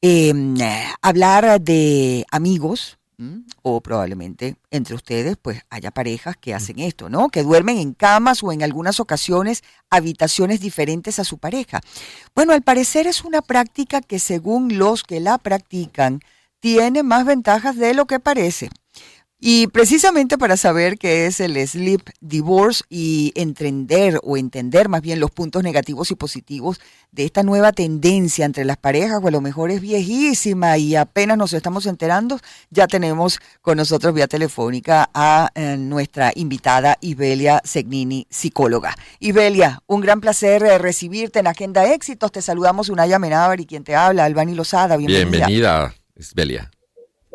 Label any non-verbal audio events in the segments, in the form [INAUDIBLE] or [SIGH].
em, hablar de amigos, o probablemente entre ustedes, pues haya parejas que hacen esto, ¿no? Que duermen en camas o en algunas ocasiones habitaciones diferentes a su pareja. Bueno, al parecer es una práctica que según los que la practican, tiene más ventajas de lo que parece. Y precisamente para saber qué es el sleep divorce y entender o entender más bien los puntos negativos y positivos de esta nueva tendencia entre las parejas, o a lo mejor es viejísima y apenas nos estamos enterando, ya tenemos con nosotros vía telefónica a eh, nuestra invitada Ibelia Segnini, psicóloga. Ibelia, un gran placer eh, recibirte en Agenda Éxitos. Te saludamos Unaya Menábar y quien te habla, Albani Lozada. Bienvenida. Bienvenida, Isbelia.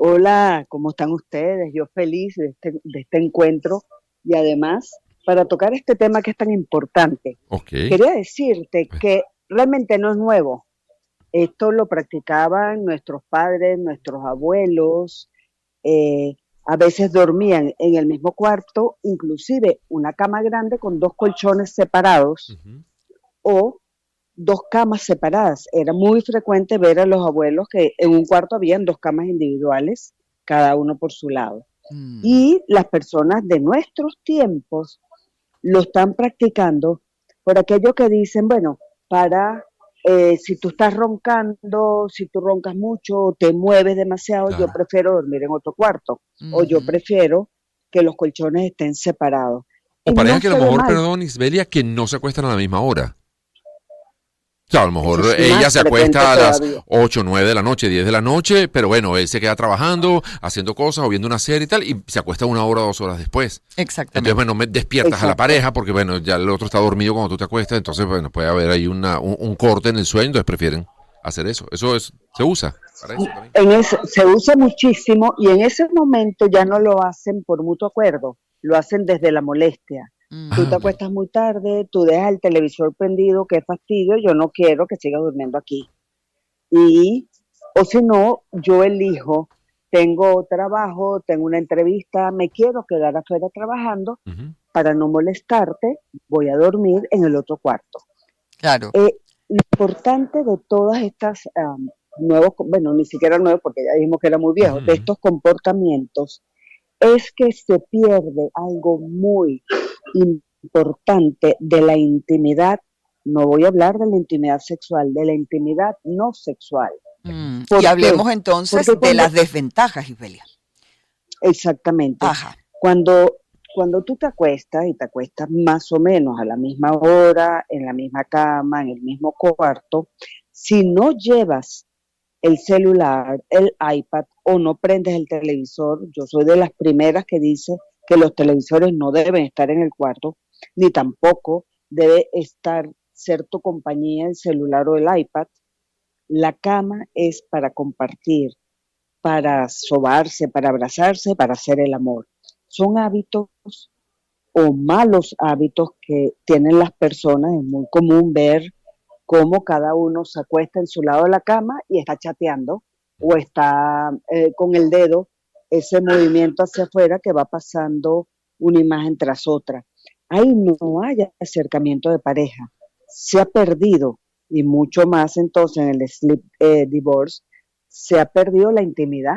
Hola, ¿cómo están ustedes? Yo feliz de este, de este encuentro y además para tocar este tema que es tan importante. Quería decirte que realmente no es nuevo. Esto lo practicaban nuestros padres, nuestros abuelos, eh, a veces dormían en el mismo cuarto, inclusive una cama grande con dos colchones separados o dos camas separadas. Era muy frecuente ver a los abuelos que en un cuarto habían dos camas individuales, cada uno por su lado. Mm. Y las personas de nuestros tiempos lo están practicando por aquello que dicen, bueno, para eh, si tú estás roncando, si tú roncas mucho o te mueves demasiado, yo prefiero dormir en otro cuarto o yo prefiero que los colchones estén separados. O pareja que a lo mejor, perdón, Isbelia, que no se acuestan a la misma hora a lo mejor ella se acuesta a las 8, 9 de la noche, 10 de la noche, pero bueno, él se queda trabajando, haciendo cosas o viendo una serie y tal, y se acuesta una hora o dos horas después. Exactamente. Entonces, bueno, me despiertas a la pareja porque, bueno, ya el otro está dormido cuando tú te acuestas, entonces, bueno, puede haber ahí una, un, corte en el sueño, entonces prefieren hacer eso. Eso es, se usa. en se usa muchísimo y en ese momento ya no lo hacen por mutuo acuerdo, lo hacen desde la molestia Tú te acuestas muy tarde, tú dejas el televisor prendido, qué fastidio, yo no quiero que siga durmiendo aquí. Y, o si no, yo elijo, tengo trabajo, tengo una entrevista, me quiero quedar afuera trabajando, para no molestarte, voy a dormir en el otro cuarto. Claro. Eh, lo importante de todas estas nuevos, bueno, ni siquiera nuevos, porque ya dijimos que era muy viejo, de estos comportamientos, es que se pierde algo muy importante de la intimidad, no voy a hablar de la intimidad sexual, de la intimidad no sexual. Mm, y hablemos entonces de las desventajas, Isbelia. Exactamente. Cuando, cuando tú te acuestas y te acuestas más o menos a la misma hora, en la misma cama, en el mismo cuarto, si no llevas el celular, el iPad o no prendes el televisor, yo soy de las primeras que dice que los televisores no deben estar en el cuarto, ni tampoco debe estar ser tu compañía el celular o el iPad. La cama es para compartir, para sobarse, para abrazarse, para hacer el amor. Son hábitos o malos hábitos que tienen las personas. Es muy común ver cómo cada uno se acuesta en su lado de la cama y está chateando o está eh, con el dedo ese movimiento hacia afuera que va pasando una imagen tras otra. Ahí no hay acercamiento de pareja. Se ha perdido, y mucho más entonces en el sleep eh, divorce, se ha perdido la intimidad.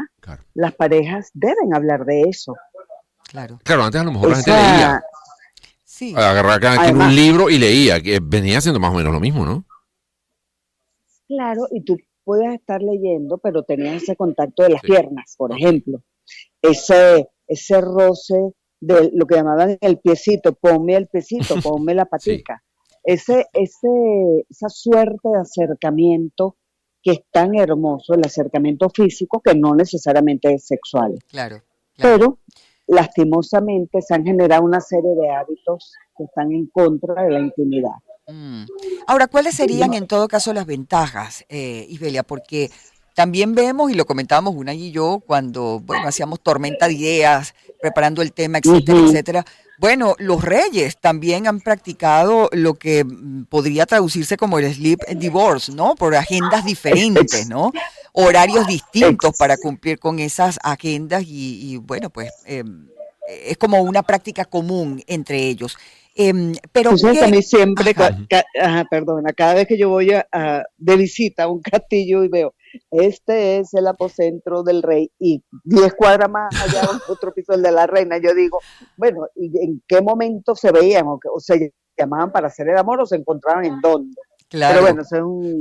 Las parejas deben hablar de eso. Claro. Claro, antes a lo mejor la gente leía. Sí. Agarraba un libro y leía, que venía haciendo más o menos lo mismo, ¿no? Claro, y tú puedes estar leyendo, pero tenías ese contacto de las piernas, por ejemplo ese, ese roce de lo que llamaban el piecito, ponme el piecito, [LAUGHS] ponme la patica. Ese, ese, esa suerte de acercamiento que es tan hermoso, el acercamiento físico, que no necesariamente es sexual. Claro. Pero lastimosamente se han generado una serie de hábitos que están en contra de la intimidad. Mm. Ahora, ¿cuáles serían en todo caso las ventajas, eh, Isbelia? Porque también vemos, y lo comentábamos una y yo, cuando, bueno, hacíamos tormenta de ideas, preparando el tema, etcétera, etcétera. Bueno, los reyes también han practicado lo que mm, podría traducirse como el sleep divorce, ¿no? Por agendas diferentes, ¿no? Horarios distintos para cumplir con esas agendas y, bueno, pues em, es como una práctica común entre ellos. Eh, pero a mí siempre, perdona, cada vez que yo voy a, de visita a un castillo y veo este es el apocentro del rey y diez cuadras más allá [LAUGHS] otro piso el de la reina. Yo digo, bueno, ¿y en qué momento se veían o, o se llamaban para hacer el amor o se encontraban en dónde? Pero bueno,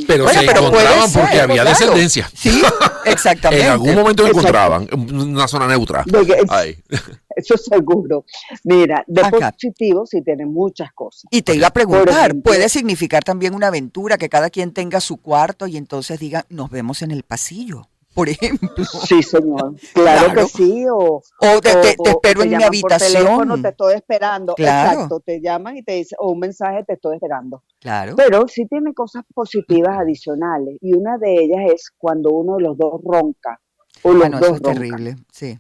Pero se encontraban porque había descendencia. Sí, exactamente. [LAUGHS] en algún momento encontraban, una zona neutra. [LAUGHS] Eso seguro. Mira, de positivo sí tiene muchas cosas. Y te iba a preguntar, ¿puede significar también una aventura que cada quien tenga su cuarto y entonces diga, nos vemos en el pasillo? Por ejemplo. Sí, señor. [LAUGHS] Claro, que sí. O, te, espero en mi habitación. te estoy esperando. Exacto, te llaman y te dicen, o un mensaje, te estoy esperando. Claro. Pero sí tiene cosas positivas adicionales. Y una de ellas es cuando uno de los dos ronca. O los bueno, dos eso es terrible, sí.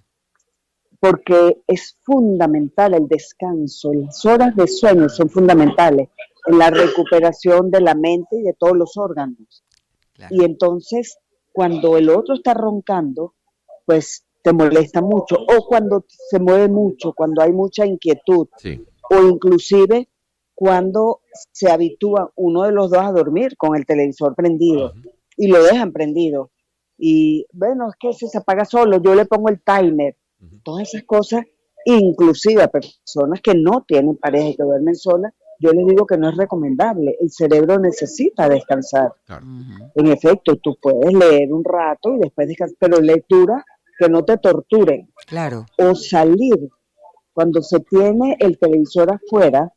Porque es fundamental el descanso. Las horas de sueño son fundamentales en la recuperación de la mente y de todos los órganos. Y entonces cuando el otro está roncando, pues te molesta mucho, o cuando se mueve mucho, cuando hay mucha inquietud, o inclusive cuando se habitúa uno de los dos a dormir con el televisor prendido y lo dejan prendido. Y bueno, es que se apaga solo, yo le pongo el timer, todas esas cosas, inclusive a personas que no tienen pareja y que duermen solas, yo les digo que no es recomendable. El cerebro necesita descansar. En efecto, tú puedes leer un rato y después descansar, pero lectura que no te torturen. Claro. O salir. Cuando se tiene el televisor afuera,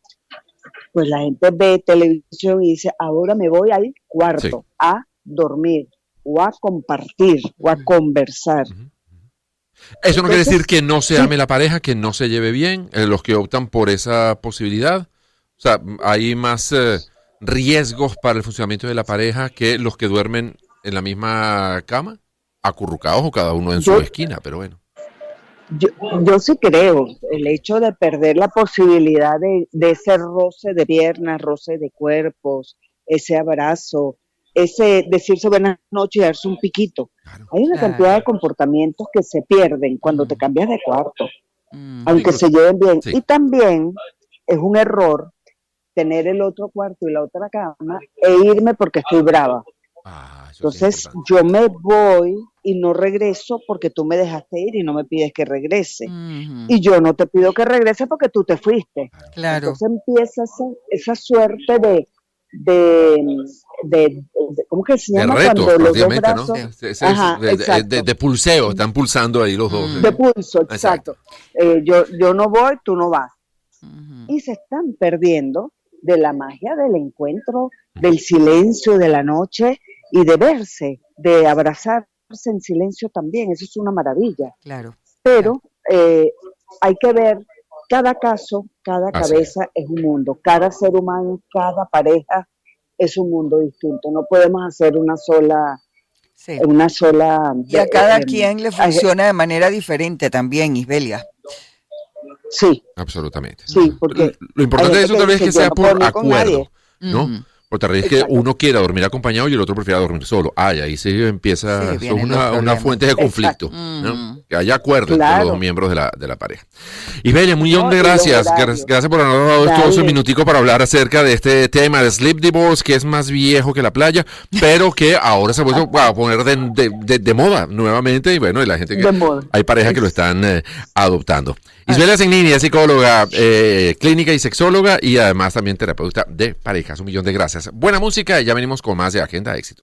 pues la gente ve televisión y dice, ahora me voy al cuarto a dormir o a compartir o a conversar. Eso no quiere decir que no se ame la pareja, que no se lleve bien, eh, los que optan por esa posibilidad. O sea, hay más eh, riesgos para el funcionamiento de la pareja que los que duermen en la misma cama, acurrucados o cada uno en su esquina, pero bueno. Yo, yo sí creo, el hecho de perder la posibilidad de, ese roce de piernas, roce de cuerpos, ese abrazo, ese decirse buenas noches y darse un piquito. Hay una cantidad de comportamientos que se pierden cuando te cambias de cuarto, aunque se lleven bien. Y también es un error tener el otro cuarto y la otra cama e irme porque estoy brava. Ah, Entonces yo me voy y no regreso porque tú me dejaste ir y no me pides que regrese. Y yo no te pido que regrese porque tú te fuiste. Claro. Entonces empieza esa, suerte de, de, ¿cómo que se llama? cuando los dos brazos, de, pulseo, están pulsando ahí los dos. De pulso, exacto. Eh, yo, yo no voy, tú no vas. Y se están perdiendo de la magia del encuentro, del silencio de la noche y de verse, de abrazarse en silencio también. Eso es una maravilla. Claro. Pero eh, hay que ver cada caso, cada cabeza es un mundo, cada ser humano, cada pareja es un mundo distinto. No podemos hacer una sola una sola y a cada quien le funciona de manera diferente también, Isbelia. Sí. Absolutamente. Sí, porque lo importante de eso tal vez es que sea por acuerdo, ¿no? Porque tal vez es que uno quiera dormir acompañado y el otro prefiera dormir solo. Ah, y ahí se empieza una, una, fuente de conflicto. ¿no? Que haya acuerdo entre los dos miembros de la, de la pareja. Isbelia, un millón de gracias. Gracias por habernos dado todo un minutico para hablar acerca de este tema de Sleep Divorce, que es más viejo que la playa, [LAUGHS] pero que ahora se ha vuelto a poner de, de, de, moda nuevamente. Y bueno, y la gente que. Hay parejas que lo están eh, adoptando. Isabela Zegnini es psicóloga eh, clínica y sexóloga y además también terapeuta de parejas. Un millón de gracias. Buena música y ya venimos con más de Agenda Éxito.